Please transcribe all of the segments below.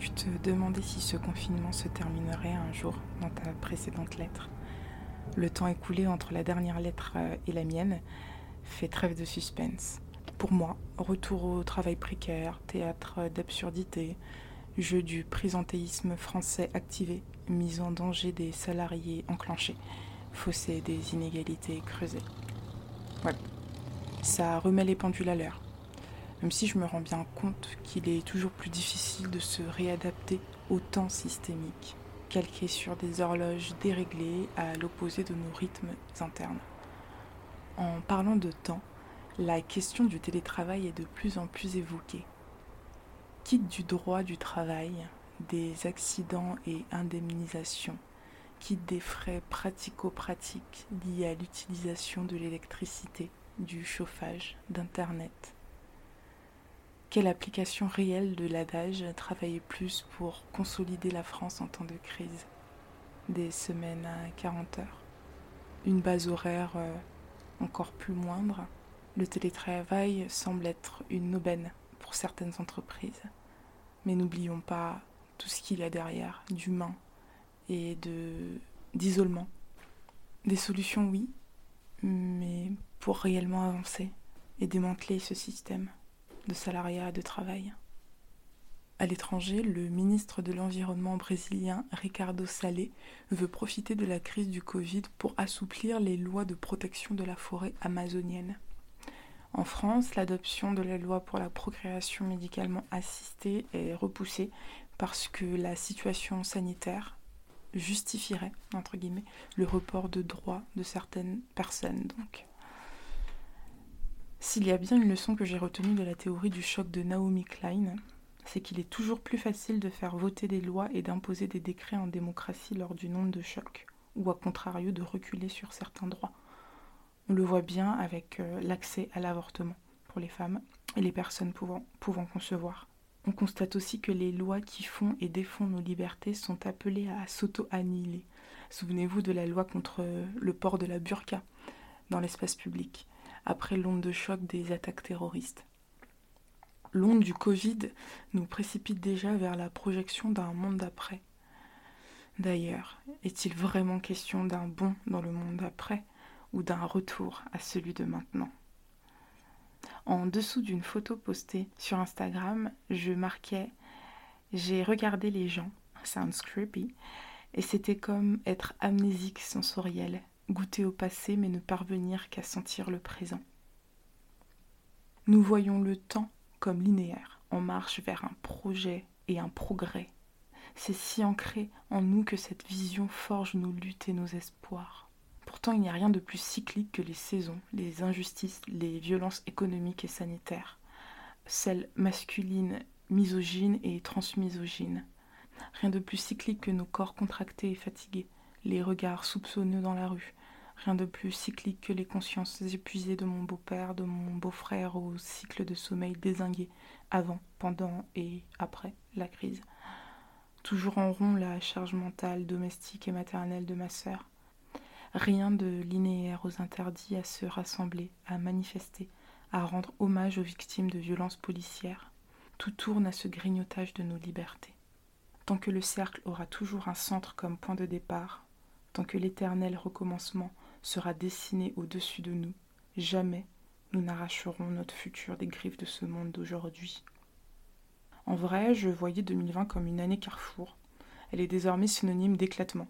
tu te demandais si ce confinement se terminerait un jour dans ta précédente lettre. Le temps écoulé entre la dernière lettre euh, et la mienne fait trêve de suspense. Pour moi, retour au travail précaire, théâtre d'absurdité, jeu du présentéisme français activé, mise en danger des salariés enclenchés, fossé des inégalités creusées. Ouais, ça remet les pendules à l'heure. Même si je me rends bien compte qu'il est toujours plus difficile de se réadapter au temps systémique, calqué sur des horloges déréglées à l'opposé de nos rythmes internes. En parlant de temps, la question du télétravail est de plus en plus évoquée. Quitte du droit du travail, des accidents et indemnisations, quitte des frais pratico-pratiques liés à l'utilisation de l'électricité, du chauffage, d'Internet. Quelle application réelle de l'adage travailler plus pour consolider la France en temps de crise Des semaines à 40 heures? Une base horaire euh, encore plus moindre Le télétravail semble être une aubaine pour certaines entreprises. Mais n'oublions pas tout ce qu'il y a derrière, d'humain et de d'isolement. Des solutions, oui, mais pour réellement avancer et démanteler ce système de salariat de travail. À l'étranger, le ministre de l'Environnement brésilien Ricardo Salé veut profiter de la crise du Covid pour assouplir les lois de protection de la forêt amazonienne. En France, l'adoption de la loi pour la procréation médicalement assistée est repoussée parce que la situation sanitaire justifierait, le report de droits de certaines personnes. S'il y a bien une leçon que j'ai retenue de la théorie du choc de Naomi Klein, c'est qu'il est toujours plus facile de faire voter des lois et d'imposer des décrets en démocratie lors d'une onde de choc, ou à contrario de reculer sur certains droits. On le voit bien avec euh, l'accès à l'avortement pour les femmes et les personnes pouvant, pouvant concevoir. On constate aussi que les lois qui font et défont nos libertés sont appelées à s'auto-annihiler. Souvenez-vous de la loi contre le port de la burqa dans l'espace public, après l'onde de choc des attaques terroristes. L'onde du Covid nous précipite déjà vers la projection d'un monde d'après. D'ailleurs, est-il vraiment question d'un bond dans le monde d'après ou d'un retour à celui de maintenant? En dessous d'une photo postée sur Instagram, je marquais J'ai regardé les gens, sounds creepy, et c'était comme être amnésique sensoriel, goûter au passé mais ne parvenir qu'à sentir le présent. Nous voyons le temps comme linéaire, en marche vers un projet et un progrès. C'est si ancré en nous que cette vision forge nos luttes et nos espoirs. Pourtant, il n'y a rien de plus cyclique que les saisons, les injustices, les violences économiques et sanitaires, celles masculines, misogynes et transmisogynes. Rien de plus cyclique que nos corps contractés et fatigués, les regards soupçonneux dans la rue, Rien de plus cyclique que les consciences épuisées de mon beau-père, de mon beau-frère au cycle de sommeil désingué avant, pendant et après la crise. Toujours en rond la charge mentale, domestique et maternelle de ma sœur. Rien de linéaire aux interdits à se rassembler, à manifester, à rendre hommage aux victimes de violences policières. Tout tourne à ce grignotage de nos libertés. Tant que le cercle aura toujours un centre comme point de départ, tant que l'éternel recommencement sera dessiné au-dessus de nous, jamais nous n'arracherons notre futur des griffes de ce monde d'aujourd'hui. En vrai, je voyais 2020 comme une année carrefour. Elle est désormais synonyme d'éclatement.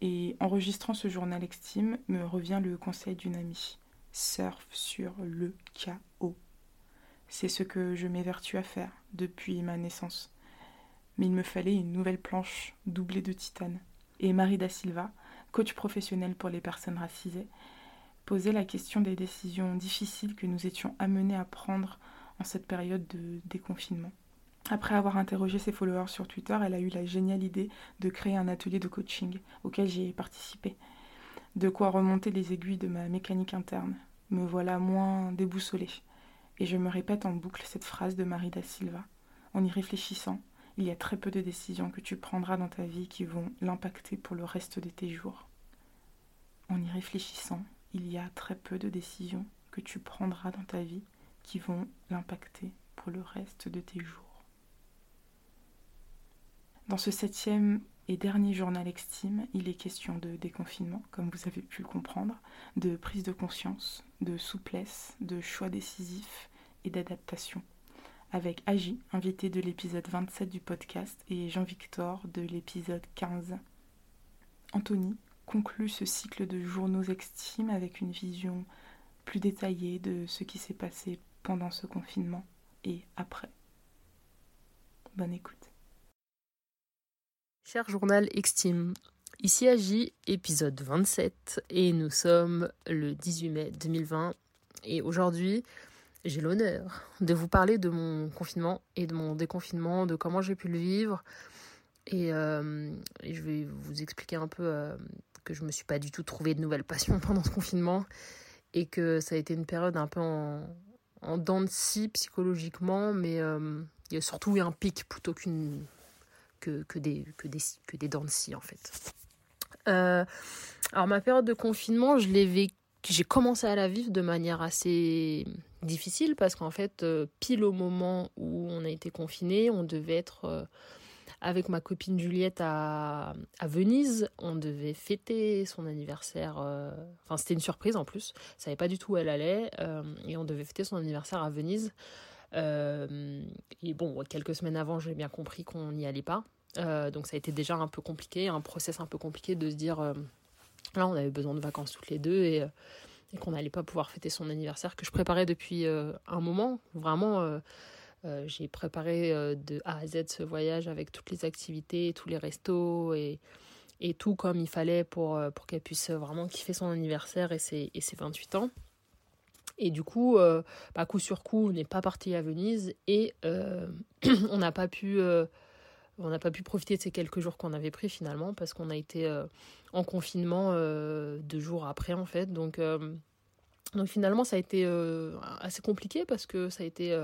Et enregistrant ce journal extime, me revient le conseil d'une amie. Surf sur le chaos. C'est ce que je m'évertue à faire depuis ma naissance. mais il me fallait une nouvelle planche doublée de titane. Et Marie da Silva, coach professionnel pour les personnes racisées, posait la question des décisions difficiles que nous étions amenés à prendre en cette période de déconfinement. Après avoir interrogé ses followers sur Twitter, elle a eu la géniale idée de créer un atelier de coaching auquel j'ai participé. De quoi remonter les aiguilles de ma mécanique interne. Me voilà moins déboussolée. Et je me répète en boucle cette phrase de Marie da Silva. En y réfléchissant, il y a très peu de décisions que tu prendras dans ta vie qui vont l'impacter pour le reste de tes jours. En y réfléchissant, il y a très peu de décisions que tu prendras dans ta vie qui vont l'impacter pour le reste de tes jours. Dans ce septième et dernier journal Extime, il est question de déconfinement, comme vous avez pu le comprendre, de prise de conscience, de souplesse, de choix décisifs et d'adaptation. Avec Agi, invité de l'épisode 27 du podcast, et Jean-Victor de l'épisode 15. Anthony conclut ce cycle de journaux Extime avec une vision plus détaillée de ce qui s'est passé pendant ce confinement et après. Bonne écoute. Cher journal Extime, ici Agi, épisode 27, et nous sommes le 18 mai 2020. Et aujourd'hui, j'ai l'honneur de vous parler de mon confinement et de mon déconfinement, de comment j'ai pu le vivre. Et, euh, je vais vous expliquer un peu euh, que je me suis pas du tout trouvé de nouvelles passions pendant ce confinement et que ça a été une période un peu en, en dents de scie psychologiquement, mais euh, il y a surtout eu un pic plutôt qu'une que, des, que, des, que des dents de scie en fait. Alors ma période de confinement, j'ai commencé à la vivre de manière assez difficile parce qu'en fait, euh, pile au moment où on a été confiné, on devait être euh, avec ma copine Juliette à, à, Venise. On devait fêter son anniversaire. enfin, c'était une surprise en plus. Je savais pas du tout où elle allait et on devait fêter son anniversaire à Venise. Euh, et bon, quelques semaines avant, j'ai bien compris qu'on n'y allait pas. Euh, donc ça a été déjà un peu compliqué, un process un peu compliqué de se dire, euh, là on avait besoin de vacances toutes les deux et, et qu'on n'allait pas pouvoir fêter son anniversaire que je préparais depuis un moment. Vraiment, j'ai préparé de A à Z ce voyage avec toutes les activités, tous les restos et, et tout comme il fallait pour, pour qu'elle puisse vraiment kiffer son anniversaire et ses, et ses 28 ans. Et du coup, euh, bah, coup sur coup, on n'est pas parti à Venise et euh, on n'a pas pu, euh, on n'a pas pu profiter de ces quelques jours qu'on avait pris finalement parce qu'on a été en confinement deux jours après en fait. Donc, donc finalement, ça a été assez compliqué parce que ça a été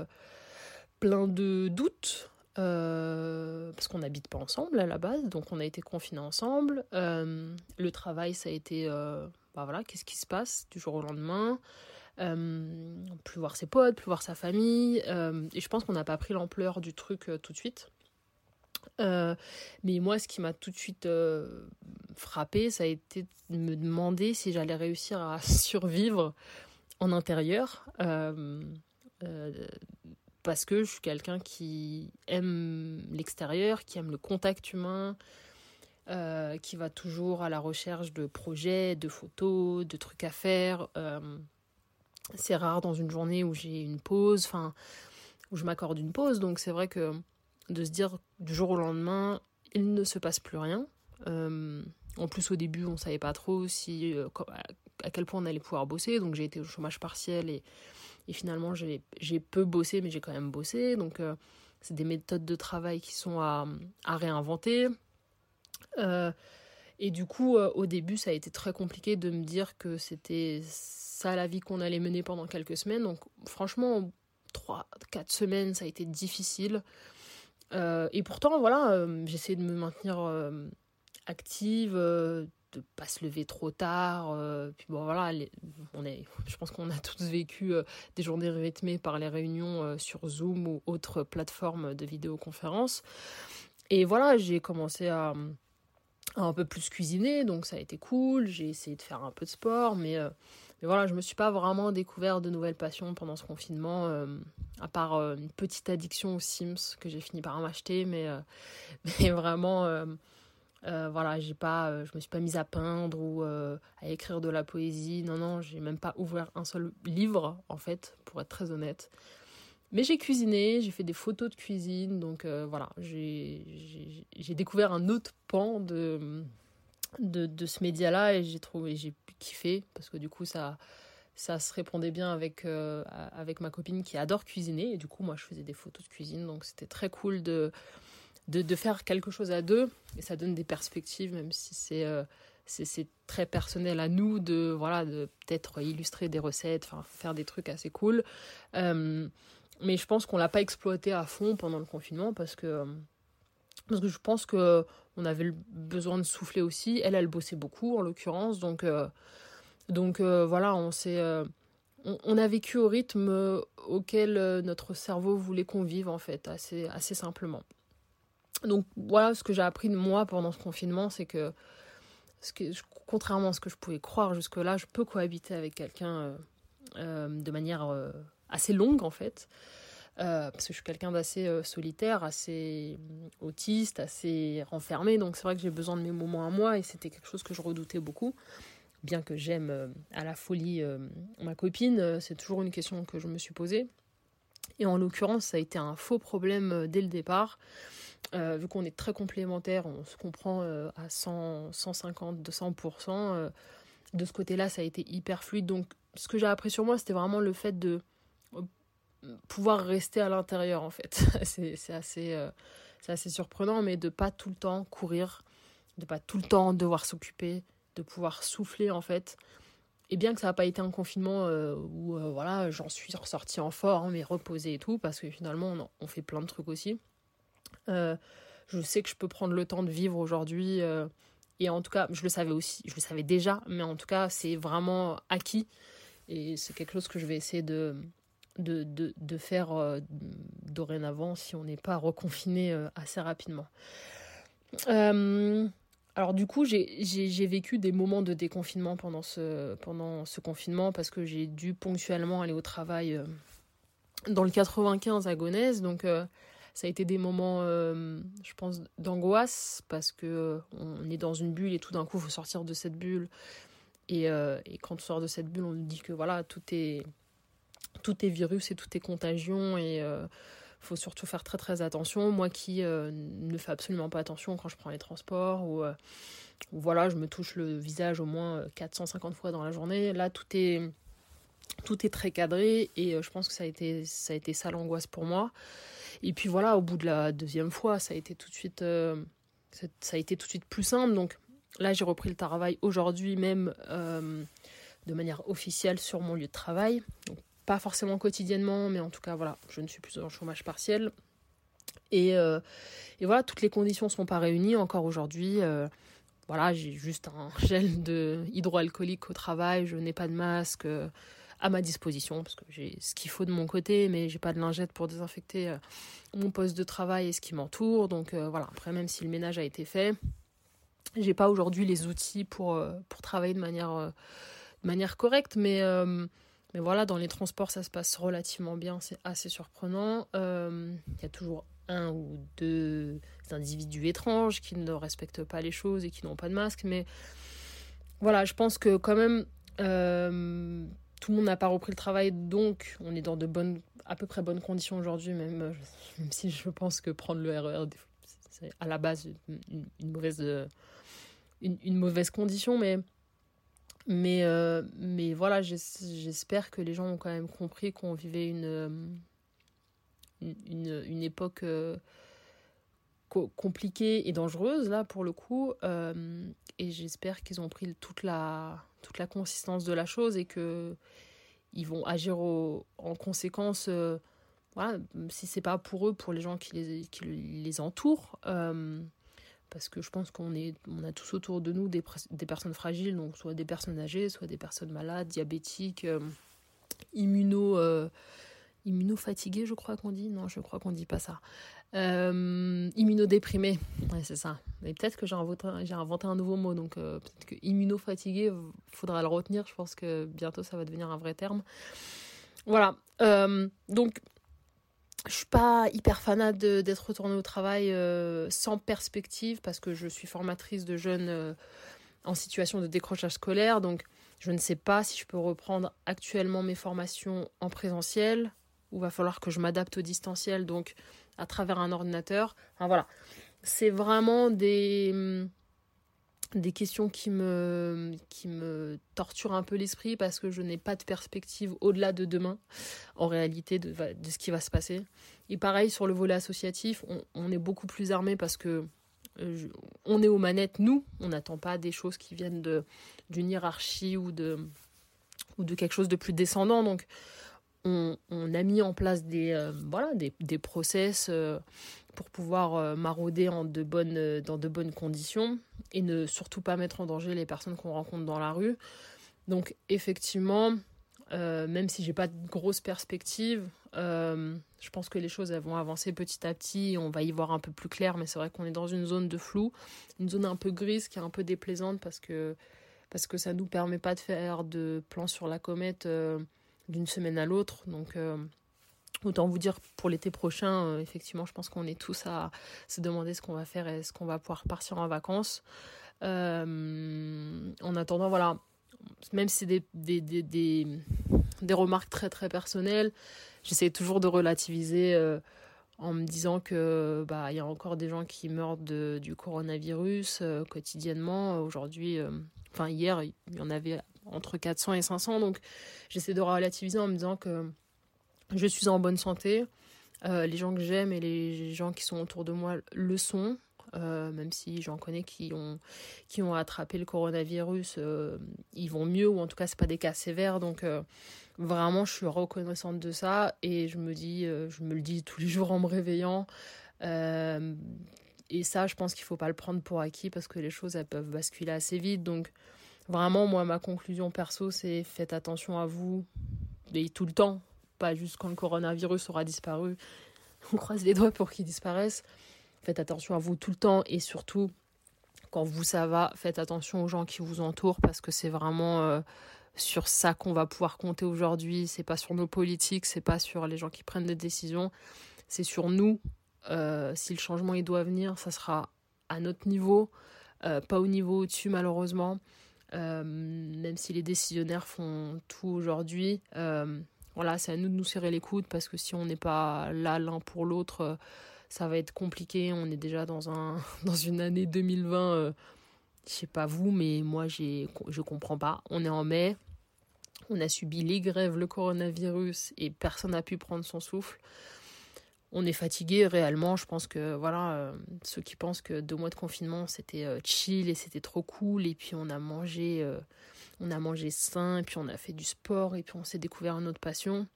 plein de doutes. parce qu'on n'habite pas ensemble à la base, donc on a été confinés ensemble. le travail, ça a été, bah voilà, qu'est-ce qui se passe du jour au lendemain? Euh, plus voir ses potes, plus voir sa famille. Euh, et je pense qu'on n'a pas pris l'ampleur du truc euh, tout de suite. Mais moi, ce qui m'a tout de suite frappé, ça a été de me demander si j'allais réussir à survivre en intérieur. parce que je suis quelqu'un qui aime l'extérieur, qui aime le contact humain, qui va toujours à la recherche de projets, de photos, de trucs à faire c'est rare dans une journée où j'ai une pause, enfin, où je m'accorde une pause. Donc c'est vrai que de se dire du jour au lendemain, il ne se passe plus rien. Euh, en plus, au début, on savait pas trop si euh, à quel point on allait pouvoir bosser. Donc j'ai été au chômage partiel et, et finalement j'ai peu bossé, mais j'ai quand même bossé. Donc euh, c'est des méthodes de travail qui sont à, à réinventer. et du coup, au début, ça a été très compliqué de me dire que c'était ça la vie qu'on allait mener pendant quelques semaines. Donc franchement, 3 quatre semaines, ça a été difficile. Euh, et pourtant, voilà, euh, j'essaie de me maintenir euh, active, de pas se lever trop tard. puis bon, voilà, on est, je pense qu'on a tous vécu des journées rythmées par les réunions sur Zoom ou autres plateformes de vidéoconférence. Et voilà, j'ai commencé à, un peu plus cuisiner, donc ça a été cool. J'ai essayé de faire un peu de sport, mais mais voilà, je me suis pas vraiment découvert de nouvelles passions pendant ce confinement, euh, à part euh, une petite addiction aux Sims que j'ai fini par m'acheter, mais, euh, mais vraiment, voilà, j'ai pas, je me suis pas mise à peindre ou à écrire de la poésie. Non, non, j'ai même pas ouvert un seul livre, en fait, pour être très honnête. mais j'ai cuisiné, j'ai fait des photos de cuisine, donc voilà, j'ai découvert un autre pan de, de, ce média-là et j'ai trouvé, j'ai kiffé parce que du coup ça, ça se répondait bien avec, avec ma copine qui adore cuisiner et du coup moi je faisais des photos de cuisine, donc c'était très cool de, de, faire quelque chose à deux et ça donne des perspectives même si c'est c'est très personnel à nous de voilà de peut-être illustrer des recettes, faire des trucs assez cool. Euh, mais je pense qu'on l'a pas exploité à fond pendant le confinement parce que parce que je pense que on avait besoin de souffler aussi. Elle, elle bossait beaucoup en l'occurrence, donc euh, donc euh, voilà, on s'est on, on, a vécu au rythme auquel notre cerveau voulait qu'on vive en fait, assez assez simplement. Donc voilà ce que j'ai appris de moi pendant ce confinement, c'est que contrairement à ce que je pouvais croire jusque-là, je peux cohabiter avec quelqu'un euh, euh, de manière euh, assez longue en fait. Parce que je suis quelqu'un d'assez solitaire, assez autiste, assez renfermé, donc c'est vrai que j'ai besoin de mes moments à moi et c'était quelque chose que je redoutais beaucoup. Bien que j'aime à la folie ma copine, c'est toujours une question que je me suis posée. Et en l'occurrence, ça a été un faux problème dès le départ. Euh, vu qu'on est très complémentaires, on se comprend euh, à 100, 150, 200%. Euh, de ce côté-là, ça a été hyper fluide. Donc, ce que j'ai appris sur moi, c'était vraiment le fait de pouvoir rester à l'intérieur, en fait. c'est assez, c'est assez surprenant, mais de pas tout le temps courir, de pas tout le temps devoir s'occuper, de pouvoir souffler, en fait. Et bien que ça n'a pas été un confinement où voilà, j'en suis ressortie en forme et reposée et tout, parce que finalement, on, on fait plein de trucs aussi. Euh, je sais que je peux prendre le temps de vivre aujourd'hui. Euh, et en tout cas, je le savais aussi, je le savais déjà, mais en tout cas, c'est vraiment acquis. Et c'est quelque chose que je vais essayer de, de, de, de faire euh, dorénavant si on n'est pas reconfiné assez rapidement. alors du coup, j'ai vécu des moments de déconfinement pendant ce, pendant ce confinement parce que j'ai dû ponctuellement aller au travail dans le 95 à Gonesse. Donc ça a été des moments, euh, je pense, d'angoisse parce que euh, on est dans une bulle et tout d'un coup, il faut sortir de cette bulle. Et, euh, et, quand on sort de cette bulle, on nous dit que voilà, tout est, tout est virus et tout est contagion et il faut surtout faire très très attention. Moi qui ne fais absolument pas attention quand je prends les transports ou, ou voilà, je me touche le visage au moins 450 fois dans la journée. Là, tout est tout est très cadré et je pense que ça a été ça a été ça l'angoisse pour moi et puis voilà, au bout de la deuxième fois, ça a été tout de suite, euh, ça a été tout de suite plus simple. Donc là, j'ai repris le travail aujourd'hui même euh, de manière officielle sur mon lieu de travail. Donc, pas forcément quotidiennement, mais en tout cas, voilà, je ne suis plus en chômage partiel. Et, euh, et voilà, toutes les conditions ne sont pas réunies encore aujourd'hui. voilà, j'ai juste un gel de hydroalcoolique au travail, je n'ai pas de masque à ma disposition parce que j'ai ce qu'il faut de mon côté, mais j'ai pas de lingette pour désinfecter euh, mon poste de travail et ce qui m'entoure. Donc euh, voilà, après même si le ménage a été fait, j'ai pas aujourd'hui les outils pour, euh, pour travailler de manière, de manière correcte, mais, mais voilà, dans les transports ça se passe relativement bien, c'est assez surprenant. Il y a toujours un ou deux individus étranges qui ne respectent pas les choses et qui n'ont pas de masque, mais voilà, je pense que quand même tout le monde n'a pas repris le travail, donc on est dans de bonnes, à peu près bonnes conditions aujourd'hui, même, euh, même, si je pense que prendre le RER, e c'est à la base une, mauvaise, euh, une, mauvaise condition, mais, mais, euh, mais voilà, j'espère que les gens ont quand même compris qu'on vivait une, une, une époque compliquée et dangereuse, là, pour le coup, et j'espère qu'ils ont pris toute la toute la consistance de la chose et que ils vont agir en conséquence euh, voilà, si c'est pas pour eux pour les gens qui les, qui les entourent euh, parce que je pense qu'on est on a tous autour de nous des, personnes fragiles donc soit des personnes âgées soit des personnes malades diabétiques euh, immuno immunofatiguées je crois qu'on dit non je crois qu'on dit pas ça euh, immunodéprimé, ouais, c'est ça. Mais peut-être que j'ai inventé, inventé un nouveau mot, donc euh, peut-être que immunofatigué, faudra le retenir. Je pense que bientôt ça va devenir un vrai terme. Voilà. Euh, donc, je suis pas hyper fanat d'être retournée au travail euh, sans perspective parce que je suis formatrice de jeunes euh, en situation de décrochage scolaire. Donc, je ne sais pas si je peux reprendre actuellement mes formations en présentiel où va falloir que je m'adapte au distanciel, donc à travers un ordinateur. Enfin, voilà, c'est vraiment des des questions qui me, qui me torturent un peu l'esprit parce que je n'ai pas de perspective au-delà de demain, en réalité, de, de, ce qui va se passer. Et pareil, sur le volet associatif, on, est beaucoup plus armé parce que euh, on est aux manettes, nous, on n'attend pas des choses qui viennent d'une hiérarchie ou de, ou de quelque chose de plus descendant. Donc, on, on a mis en place des, euh, voilà, des, des process euh, pour pouvoir marauder en de bonnes, dans de bonnes conditions et ne surtout pas mettre en danger les personnes qu'on rencontre dans la rue. Donc, effectivement, même si j'ai pas de grosses perspectives, euh, je pense que les choses vont avancer petit à petit, on va y voir un peu plus clair, mais c'est vrai qu'on est dans une zone de flou, une zone un peu grise qui est un peu déplaisante parce que, parce que ça nous permet pas de faire de plans sur la comète euh, d'une semaine à l'autre. Donc euh, autant vous dire pour l'été prochain, effectivement, je pense qu'on est tous à se demander ce qu'on va faire et ce qu'on va pouvoir partir en vacances. en attendant, voilà, même si c'est des, des, des, des, des remarques très très personnelles, j'essaie toujours de relativiser euh, en me disant que bah il y a encore des gens qui meurent de, du coronavirus euh, quotidiennement. Aujourd'hui, euh, enfin hier, il y en avait entre 400 et 500. Donc j'essaie de relativiser en me disant que je suis en bonne santé. les gens que j'aime et les gens qui sont autour de moi le sont. même si j'en connais qui ont, attrapé le coronavirus, ils vont mieux, ou en tout cas, c'est pas des cas sévères. Donc, Vraiment, je suis reconnaissante de ça et je me dis, euh, je me le dis tous les jours en me réveillant. Euh, et ça, je pense qu'il faut pas le prendre pour acquis parce que les choses, elles peuvent basculer assez vite. Donc, vraiment, moi, ma conclusion perso, c'est faites attention à vous et tout le temps, pas juste quand le coronavirus aura disparu. On croise les doigts pour qu'il disparaisse. Faites attention à vous tout le temps et surtout, quand vous ça va, faites attention aux gens qui vous entourent parce que c'est vraiment euh, sur ça qu'on va pouvoir compter aujourd'hui. C'est pas sur nos politiques, c'est pas sur les gens qui prennent des décisions, c'est sur nous. Euh, si le changement il doit venir, ça sera à notre niveau, euh, pas au niveau au-dessus malheureusement. Même si les décisionnaires font tout aujourd'hui, voilà, c'est à nous de nous serrer les coudes parce que si on n'est pas là l'un pour l'autre, ça va être compliqué. On est déjà dans un dans une année 2020 je sais pas vous, mais moi j'ai, je comprends pas. On est en mai, on a subi les grèves, le coronavirus et personne n'a pu prendre son souffle. On est fatigué réellement. Je pense que voilà, euh, ceux qui pensent que deux mois de confinement c'était euh, chill et c'était trop cool et puis on a mangé, euh, on a mangé sain et puis on a fait du sport et puis on s'est découvert une autre passion.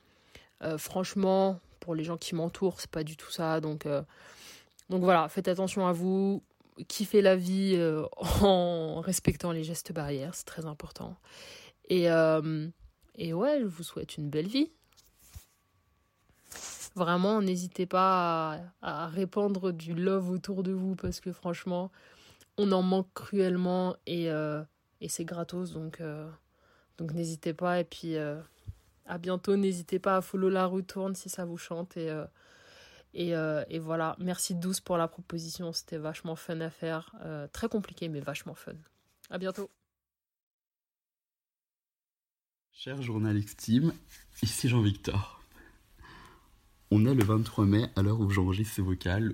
franchement, pour les gens qui m'entourent, c'est pas du tout ça. Donc voilà, faites attention à vous, kiffez la vie en respectant les gestes barrières, c'est très important. Et et ouais, je vous souhaite une belle vie. Vraiment, n'hésitez pas à, répandre du love autour de vous parce que franchement, on en manque cruellement et, euh, et c'est gratos. Donc, euh, donc n'hésitez pas. Et puis, euh, à bientôt. N'hésitez pas à follow la retourne si ça vous chante. Et, et, et voilà. Merci Douce pour la proposition. C'était vachement fun à faire. très compliqué, mais vachement fun. À bientôt. Cher journaliste Team, ici Jean-Victor. On est le 23 mai à l'heure où j'enregistre ce vocal,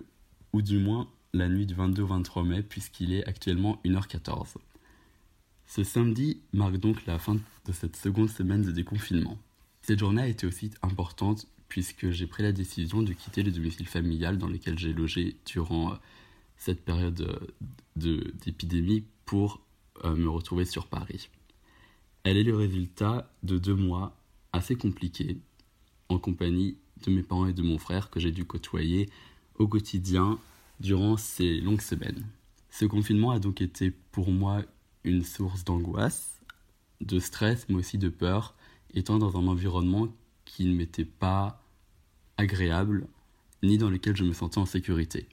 ou du moins la nuit du 22 au 23 mai, puisqu'il est actuellement 1h14. Ce samedi marque donc la fin de cette seconde semaine de déconfinement. Cette journée a été aussi importante puisque j'ai pris la décision de quitter le domicile familial dans lequel j'ai logé durant euh, cette période d'épidémie pour euh, me retrouver sur Paris. Elle est le résultat de deux mois assez compliqués en compagnie de mes parents et de mon frère que j'ai dû côtoyer au quotidien durant ces longues semaines. Ce confinement a donc été pour moi une source d'angoisse, de stress mais aussi de peur, étant dans un environnement qui ne m'était pas agréable ni dans lequel je me sentais en sécurité.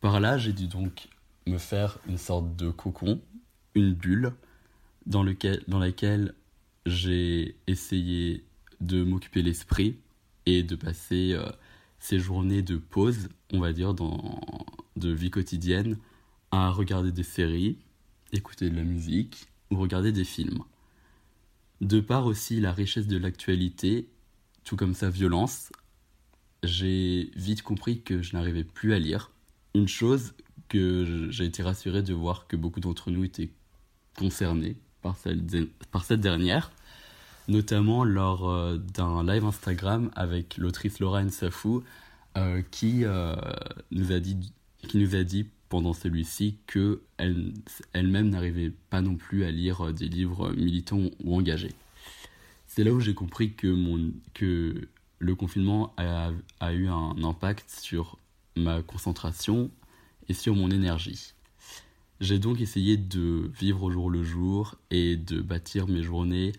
Par là, j'ai dû donc me faire une sorte de cocon, une bulle, dans, lequel, dans laquelle j'ai essayé de m'occuper l'esprit et de passer euh, ces journées de pause, on va dire, dans, de vie quotidienne, à regarder des séries, écouter de la musique ou regarder des films. De part aussi la richesse de l'actualité, tout comme sa violence, j'ai vite compris que je n'arrivais plus à lire. Une chose que j'ai été rassuré de voir que beaucoup d'entre nous étaient concernés par cette, dernière, notamment lors euh, d'un live Instagram avec l'autrice Laura Nsafou, euh, qui, euh, nous a dit, qui nous a dit pendant celui-ci que elle-même n'arrivait pas non plus à lire des livres militants ou engagés. C'est là où j'ai compris que, mon, que le confinement a, a, eu un impact sur ma concentration et sur mon énergie. J'ai donc essayé de vivre au jour le jour et de bâtir mes journées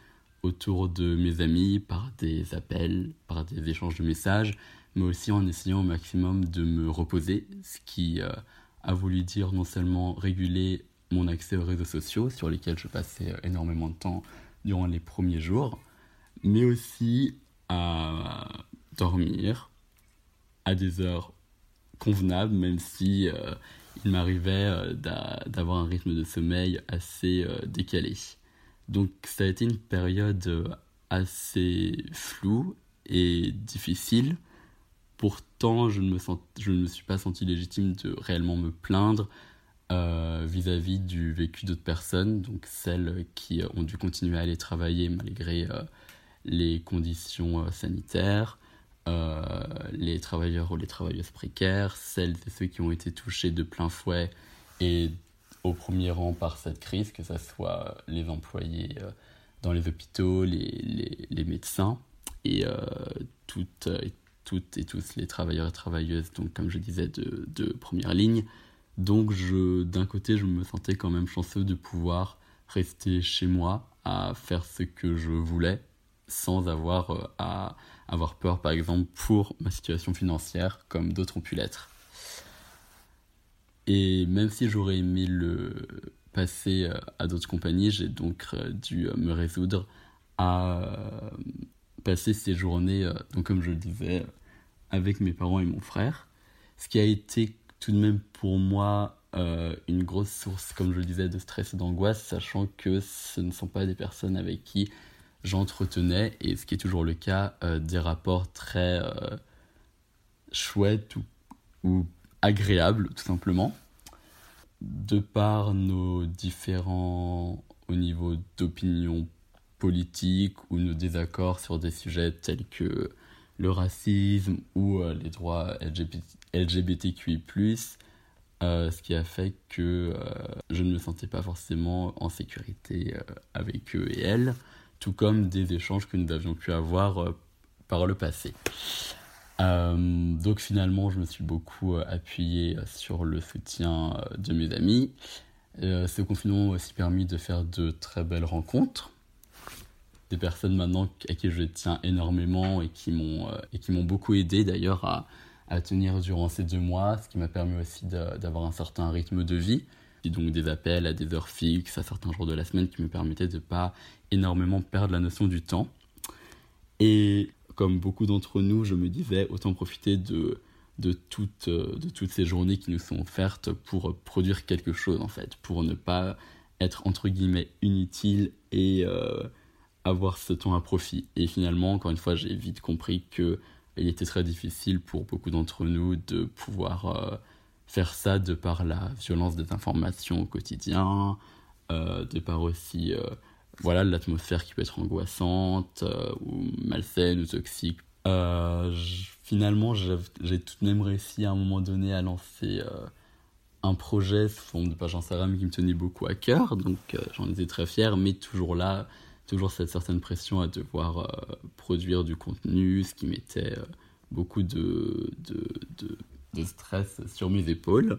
autour de mes amis par des appels, par des échanges de messages, mais aussi en essayant au maximum de me reposer, ce qui euh, a voulu dire non seulement réguler mon accès aux réseaux sociaux, sur lesquels je passais énormément de temps durant les premiers jours, mais aussi à dormir à des heures convenables, même si euh, il m'arrivait euh, d'avoir un rythme de sommeil assez euh, décalé. Donc ça a été une période euh, assez floue et difficile. Pourtant, je ne me, sens, je ne me suis pas senti légitime de réellement me plaindre vis-à-vis du vécu d'autres personnes, donc celles qui ont dû continuer à aller travailler malgré les conditions sanitaires, euh, les travailleurs ou les travailleuses précaires, celles et ceux qui ont été touchés de plein fouet et au premier rang par cette crise, que ce soit les employés euh, dans les hôpitaux, les, les, médecins et euh, toutes, toutes et tous les travailleurs et travailleuses, donc comme je disais, de, de première ligne. Donc d'un côté, je me sentais quand même chanceux de pouvoir rester chez moi à faire ce que je voulais sans avoir à avoir peur, par exemple, pour ma situation financière, comme d'autres ont pu l'être. Et même si j'aurais aimé le passer euh, à d'autres compagnies, j'ai donc euh, dû euh, me résoudre à passer ces journées, donc comme je le disais, avec mes parents et mon frère. Ce qui a été tout de même pour moi une grosse source, comme je le disais, de stress et d'angoisse, sachant que ce ne sont pas des personnes avec qui j'entretenais, et ce qui est toujours le cas, des rapports très chouettes ou, agréables, tout simplement. De par nos différents au niveau d'opinion politique ou nos désaccords sur des sujets tels que le racisme ou euh, les droits LGBTQI+, ce qui a fait que je ne me sentais pas forcément en sécurité avec eux et elles tout comme des échanges que nous avions pu avoir euh, par le passé. Euh, donc finalement, je me suis beaucoup euh, appuyé sur le soutien de mes amis. ce confinement m'a aussi permis de faire de très belles rencontres. Des personnes maintenant à qui je tiens énormément et qui m'ont et beaucoup aidé d'ailleurs à, tenir durant ces deux mois, ce qui m'a permis aussi d'avoir un certain rythme de vie donc des appels à des heures fixes, à certains jours de la semaine qui me permettaient de ne pas énormément perdre la notion du temps. Et comme beaucoup d'entre nous, je me disais, autant profiter de, de, toutes, de toutes ces journées qui nous sont offertes pour produire quelque chose, en fait, pour ne pas être, entre guillemets, inutile et euh, avoir ce temps à profit. Et finalement, encore une fois, j'ai vite compris que il était très difficile pour beaucoup d'entre nous de pouvoir euh, faire ça de par la violence des informations au quotidien, euh, de par aussi voilà l'atmosphère qui peut être angoissante euh, ou malsaine ou toxique. finalement, j'ai tout de même réussi à un moment donné à lancer un projet sous forme de page Instagram qui me tenait beaucoup à cœur, donc j'en étais très fier, mais toujours là, toujours cette certaine pression à devoir produire du contenu, ce qui mettait beaucoup de, de de stress sur mes épaules.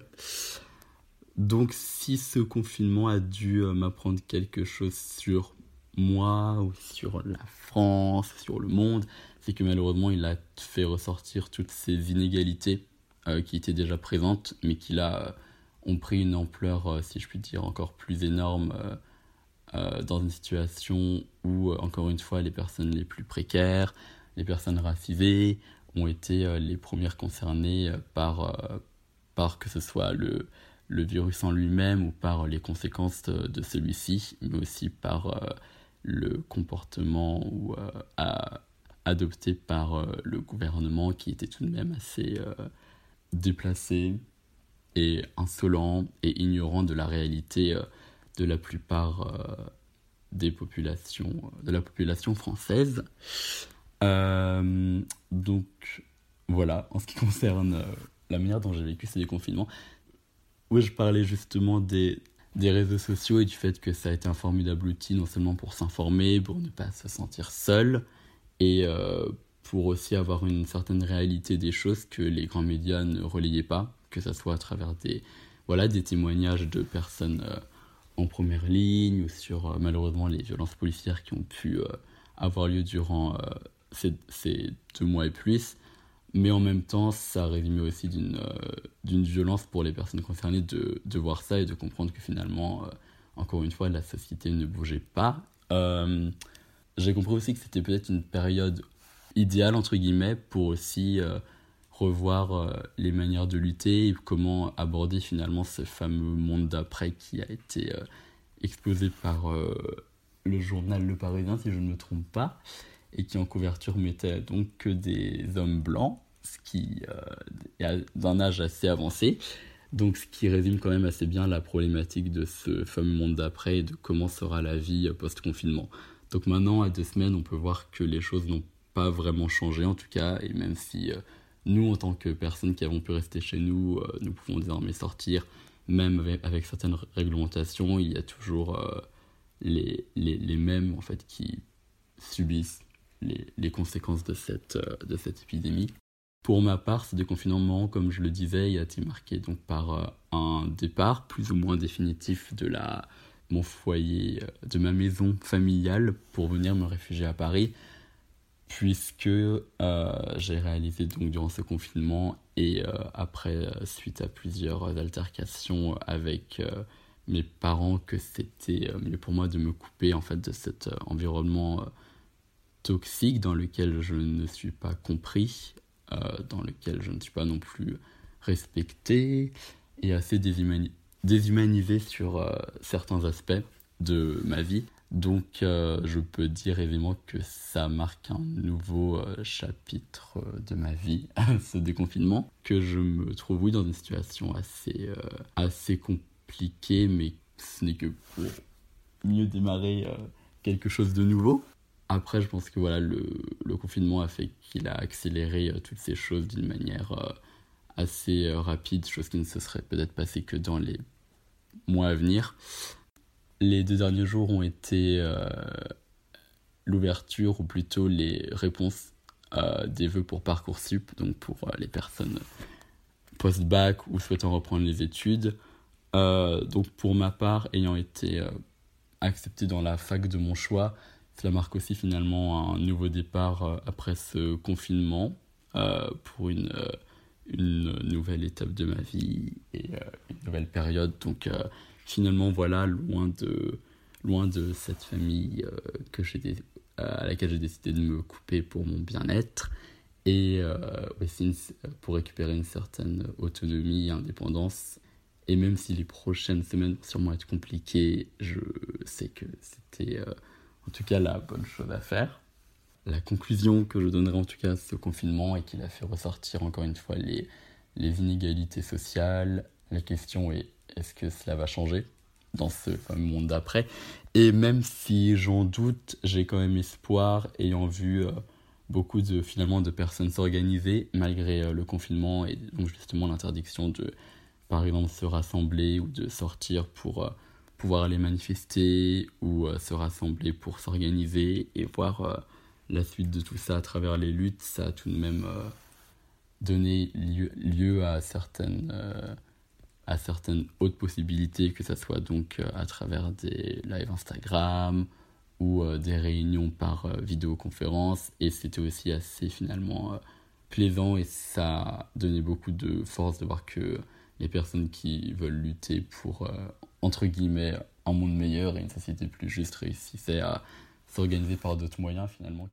Donc si ce confinement a dû euh, m'apprendre quelque chose sur moi ou sur la France, sur le monde, c'est que malheureusement il a fait ressortir toutes ces inégalités euh, qui étaient déjà présentes, mais qui là euh, ont pris une ampleur, si je puis dire, encore plus énorme dans une situation où, encore une fois, les personnes les plus précaires, les personnes racisées, ont été les premières concernées par, par que ce soit le, le virus en lui-même ou par les conséquences de celui-ci, mais aussi par le comportement adoptés par le gouvernement qui était tout de même assez déplacé et insolent et ignorant de la réalité de la plupart des populations, de la population française. donc voilà, en ce qui concerne la manière dont j'ai vécu ces déconfinements, où je parlais justement des, des réseaux sociaux et du fait que ça a été un formidable outil non seulement pour s'informer, pour ne pas se sentir seul, et euh, pour aussi avoir une certaine réalité des choses que les grands médias ne relayaient pas, que ce soit à travers des, voilà, des témoignages de personnes euh, en première ligne ou sur euh, malheureusement les violences policières qui ont pu avoir lieu durant ces, ces, deux mois et plus mais en même temps, ça résumait aussi d'une euh, d'une violence pour les personnes concernées de, de, voir ça et de comprendre que finalement, euh, encore une fois, la société ne bougeait pas. Euh, j'ai compris aussi que c'était peut-être une période idéale, entre guillemets, pour aussi revoir les manières de lutter et comment aborder finalement ce fameux monde d'après qui a été exposé par le journal Le Parisien, si je ne me trompe pas et qui en couverture mettait donc que des hommes blancs, ce qui est euh, d'un âge assez avancé. Donc ce qui résume quand même assez bien la problématique de ce fameux monde d'après et de comment sera la vie post-confinement. Donc maintenant, à deux semaines, on peut voir que les choses n'ont pas vraiment changé en tout cas, et même si euh, nous, en tant que personnes qui avons pu rester chez nous, euh, nous pouvons désormais sortir, même avec, certaines réglementations, il y a toujours les, les, les, mêmes en fait qui subissent les, conséquences de cette, euh, de cette épidémie. Pour ma part, ce déconfinement, comme je le disais, a été marqué donc par euh, un départ plus ou moins définitif de mon foyer, euh, de ma maison familiale pour venir me réfugier à Paris, puisque j'ai réalisé donc durant ce confinement et après, suite à plusieurs altercations avec mes parents, que c'était mieux pour moi de me couper en fait de cet environnement toxique dans lequel je ne suis pas compris, euh, dans lequel je ne suis pas non plus respecté et assez déshumanisé sur euh, certains aspects de ma vie. Donc euh, je peux dire aisément que ça marque un nouveau chapitre de ma vie, ce déconfinement, que je me trouve oui dans une situation assez, assez compliquée, mais ce n'est que pour mieux démarrer quelque chose de nouveau. Après, je pense que voilà, le, confinement a fait qu'il a accéléré euh, toutes ces choses d'une manière euh, assez euh, rapide, chose qui ne se serait peut-être passée que dans les mois à venir. Les deux derniers jours ont été l'ouverture, ou plutôt les réponses des vœux pour Parcoursup, donc pour les personnes post-bac ou souhaitant reprendre les études. donc pour ma part, ayant été accepté dans la fac de mon choix, cela marque aussi finalement un nouveau départ euh, après ce confinement euh, pour une, euh, une nouvelle étape de ma vie et une nouvelle période. Donc finalement, voilà, loin de, loin de cette famille que à laquelle j'ai décidé de me couper pour mon bien-être et aussi pour récupérer une certaine autonomie et indépendance. Et même si les prochaines semaines vont sûrement être compliquées, je sais que c'était en tout cas la bonne chose à faire. La conclusion que je donnerai en tout cas à ce confinement est qu'il a fait ressortir encore une fois les, les inégalités sociales. La question est est-ce que cela va changer dans ce fameux monde d'après? Et même si j'en doute, j'ai quand même espoir ayant vu euh, beaucoup de finalement de personnes s'organiser malgré euh, le confinement et donc justement l'interdiction de par exemple se rassembler ou de sortir pour euh, pouvoir aller manifester ou euh, se rassembler pour s'organiser et voir euh, la suite de tout ça à travers les luttes, ça a tout de même euh, donné lieu, à certaines à certaines autres possibilités, que ce soit donc à travers des lives Instagram ou des réunions par vidéoconférence. Et c'était aussi assez finalement plaisant et ça a donné beaucoup de force de voir que les personnes qui veulent lutter pour entre guillemets, un monde meilleur et une société plus juste réussissait à s'organiser par d'autres moyens finalement.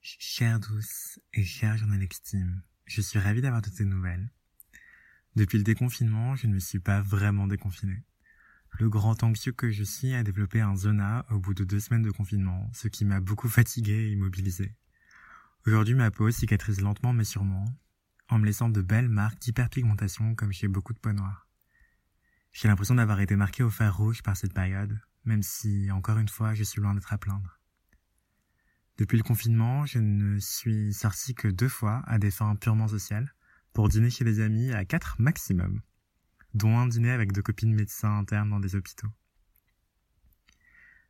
Chère douce et chère journaliste Team, je suis ravie d'avoir toutes ces nouvelles. Depuis le déconfinement, je ne me suis pas vraiment déconfiné. Le grand anxieux que je suis a développé un zona au bout de deux semaines de confinement, ce qui m'a beaucoup fatigué et immobilisé. Aujourd'hui, ma peau cicatrise lentement mais sûrement, en me laissant de belles marques d'hyperpigmentation comme chez beaucoup de peau noire. J'ai l'impression d'avoir été marqué au fer rouge par cette période, même si, encore une fois, je suis loin d'être à plaindre. Depuis le confinement, je ne suis sorti que deux fois à des fins purement sociales, pour dîner chez des amis à quatre maximum, dont un dîner avec deux copines médecins internes dans des hôpitaux.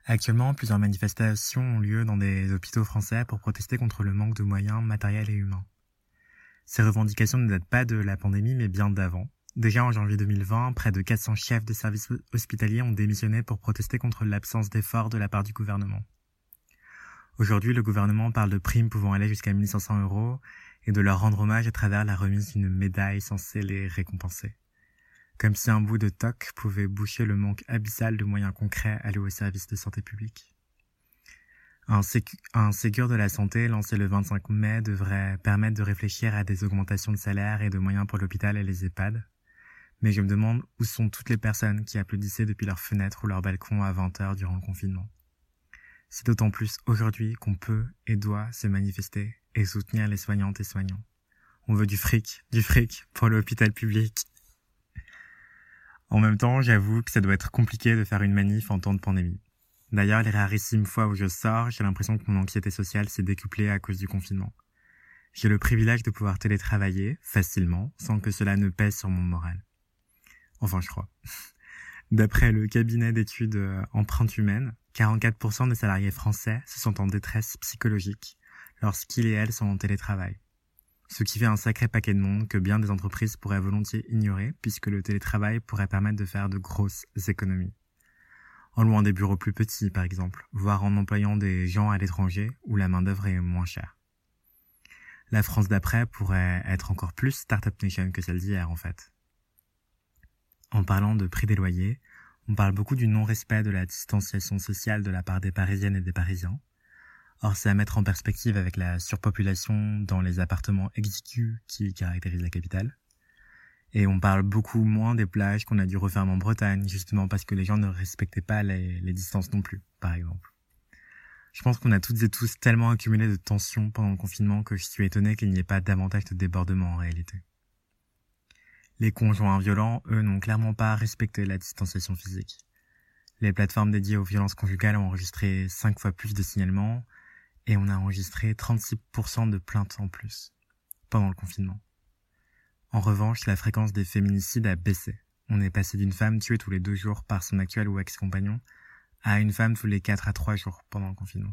Actuellement, plusieurs manifestations ont lieu dans des hôpitaux français pour protester contre le manque de moyens matériels et humains. Ces revendications ne datent pas de la pandémie, mais bien d'avant. Déjà en janvier 2020, près de 400 chefs de services hospitaliers ont démissionné pour protester contre l'absence d'efforts de la part du gouvernement. Aujourd'hui, le gouvernement parle de primes pouvant aller jusqu'à 1500 euros et de leur rendre hommage à travers la remise d'une médaille censée les récompenser. Comme si un bout de toc pouvait boucher le manque abyssal de moyens concrets alloués aux services de santé publique. Un, un Ségur de la santé lancé le 25 mai devrait permettre de réfléchir à des augmentations de salaire et de moyens pour l'hôpital et les EHPAD. Mais je me demande où sont toutes les personnes qui applaudissaient depuis leur fenêtre ou leur balcon à 20 heures durant le confinement. C'est d'autant plus aujourd'hui qu'on peut et doit se manifester et soutenir les soignantes et soignants. On veut du fric, du fric pour l'hôpital public. En même temps, j'avoue que ça doit être compliqué de faire une manif en temps de pandémie. D'ailleurs, les rarissimes fois où je sors, j'ai l'impression que mon anxiété sociale s'est décuplée à cause du confinement. J'ai le privilège de pouvoir télétravailler facilement sans que cela ne pèse sur mon moral. Enfin, je crois. D'après le cabinet d'études Empreinte Humaine, 44% des salariés français se sont en détresse psychologique lorsqu'ils et elles sont en télétravail. Ce qui fait un sacré paquet de monde que bien des entreprises pourraient volontiers ignorer puisque le télétravail pourrait permettre de faire de grosses économies. En louant des bureaux plus petits, par exemple, voire en employant des gens à l'étranger où la main-d'œuvre est moins chère. La France d'après pourrait être encore plus Startup Nation que celle d'hier, en fait. En parlant de prix des loyers, on parle beaucoup du non-respect de la distanciation sociale de la part des Parisiennes et des Parisiens. Or, c'est à mettre en perspective avec la surpopulation dans les appartements exigus qui caractérisent la capitale. Et on parle beaucoup moins des plages qu'on a dû refermer en Bretagne, justement parce que les gens ne respectaient pas les, les distances non plus, par exemple. Je pense qu'on a toutes et tous tellement accumulé de tensions pendant le confinement que je suis étonné qu'il n'y ait pas davantage de débordements en réalité. Les conjoints violents, eux, n'ont clairement pas respecté la distanciation physique. Les plateformes dédiées aux violences conjugales ont enregistré 5 fois plus de signalements et on a enregistré 36% de plaintes en plus pendant le confinement. En revanche, la fréquence des féminicides a baissé. On est passé d'une femme tuée tous les deux jours par son actuel ou ex-compagnon à une femme tous les 4 à 3 jours pendant le confinement.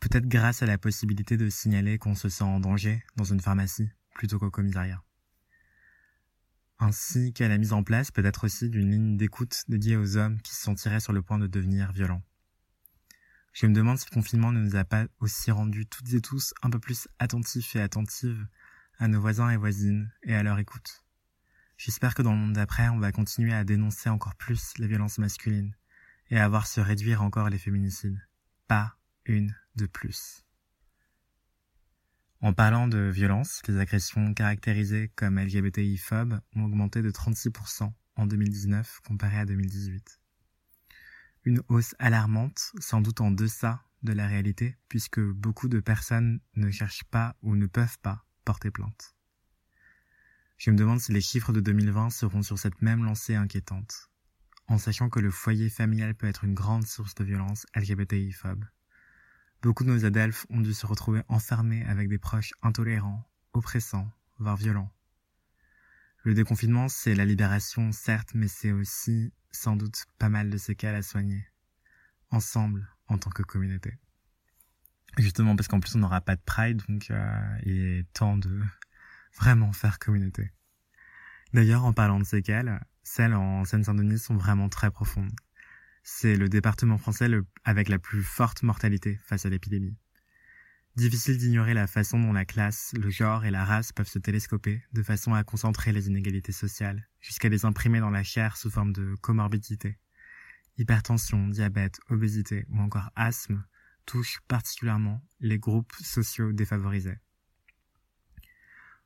Peut-être grâce à la possibilité de signaler qu'on se sent en danger dans une pharmacie plutôt qu'au commissariat ainsi qu'à la mise en place peut-être aussi d'une ligne d'écoute dédiée aux hommes qui se sentiraient sur le point de devenir violents. Je me demande si le confinement ne nous a pas aussi rendus toutes et tous un peu plus attentifs et attentives à nos voisins et voisines et à leur écoute. J'espère que dans le monde d'après, on va continuer à dénoncer encore plus les violences masculines et à voir se réduire encore les féminicides. Pas une de plus. En parlant de violence, les agressions caractérisées comme LGBTI-phobes ont augmenté de 36% en 2019 comparé à 2018. Une hausse alarmante, sans doute en deçà de la réalité, puisque beaucoup de personnes ne cherchent pas ou ne peuvent pas porter plainte. Je me demande si les chiffres de 2020 seront sur cette même lancée inquiétante, en sachant que le foyer familial peut être une grande source de violence LGBTI-phobe. Beaucoup de nos adelphes ont dû se retrouver enfermés avec des proches intolérants, oppressants, voire violents. Le déconfinement, c'est la libération, certes, mais c'est aussi, sans doute, pas mal de séquelles à soigner. Ensemble, en tant que communauté. Justement parce qu'en plus on n'aura pas de Pride, donc euh, il est temps de vraiment faire communauté. D'ailleurs, en parlant de séquelles, celles en Seine-Saint-Denis sont vraiment très profondes. C'est le département français avec la plus forte mortalité face à l'épidémie. Difficile d'ignorer la façon dont la classe, le genre et la race peuvent se télescoper de façon à concentrer les inégalités sociales, jusqu'à les imprimer dans la chair sous forme de comorbidité. Hypertension, diabète, obésité ou encore asthme touchent particulièrement les groupes sociaux défavorisés.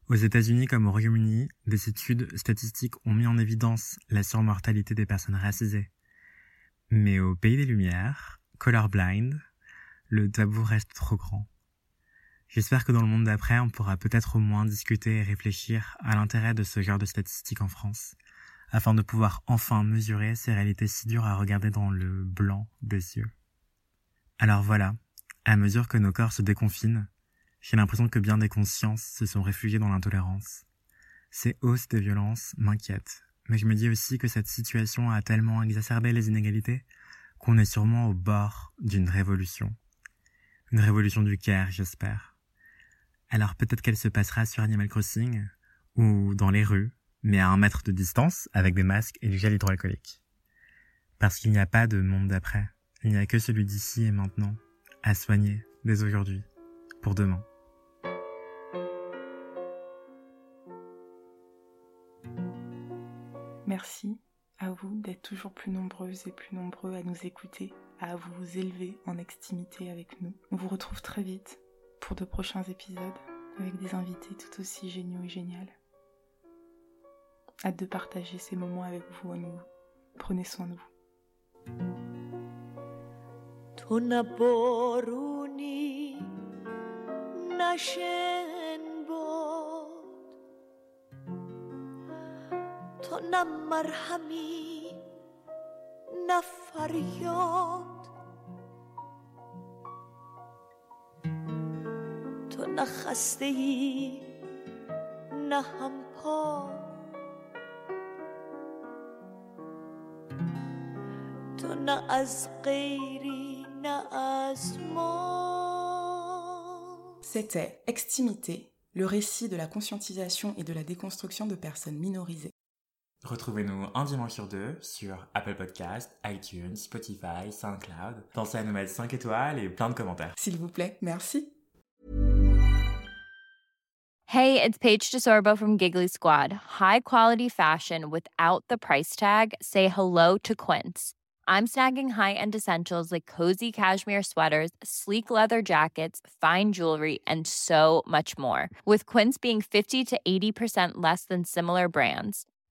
Aux États-Unis comme au Royaume-Uni, des études statistiques ont mis en évidence la surmortalité des personnes racisées, mais au pays des Lumières, colorblind, le tabou reste trop grand. J'espère que dans le monde d'après, on pourra peut-être au moins discuter et réfléchir à l'intérêt de ce genre de statistiques en France, afin de pouvoir enfin mesurer ces réalités si dures à regarder dans le blanc des yeux. Alors voilà, à mesure que nos corps se déconfinent, j'ai l'impression que bien des consciences se sont réfugiées dans l'intolérance. Ces hausses des violences m'inquiètent, mais je me dis aussi que cette situation a tellement exacerbé les inégalités qu'on est sûrement au bord d'une révolution. Une révolution du Caire, j'espère. Alors peut-être qu'elle se passera sur Animal Crossing, ou dans les rues, mais à un mètre de distance, avec des masques et du gel hydroalcoolique. Parce qu'il n'y a pas de monde d'après. Il n'y a que celui d'ici et maintenant, à soigner dès aujourd'hui, pour demain. Merci à vous d'être toujours plus nombreuses et plus nombreux à nous écouter, à vous élever en extimité avec nous. On vous retrouve très vite pour de prochains épisodes avec des invités tout aussi géniaux et géniales. Hâte de partager ces moments avec vous à nouveau. Prenez soin de vous. Το C'était Extimité, le récit de la conscientisation et de la déconstruction de personnes minorisées. Retrouvez-nous un dimanche sur deux sur Apple Podcast, iTunes, Spotify, SoundCloud. Pensez à nous mettre 5 étoiles et plein de commentaires. S'il vous plaît, merci. Hey, it's Paige DeSorbo from Giggly Squad. High quality fashion without the price tag. Say hello to Quince. I'm snagging high-end essentials like cozy cashmere sweaters, sleek leather jackets, fine jewelry, and so much more. With Quince being 50 to 80% less than similar brands.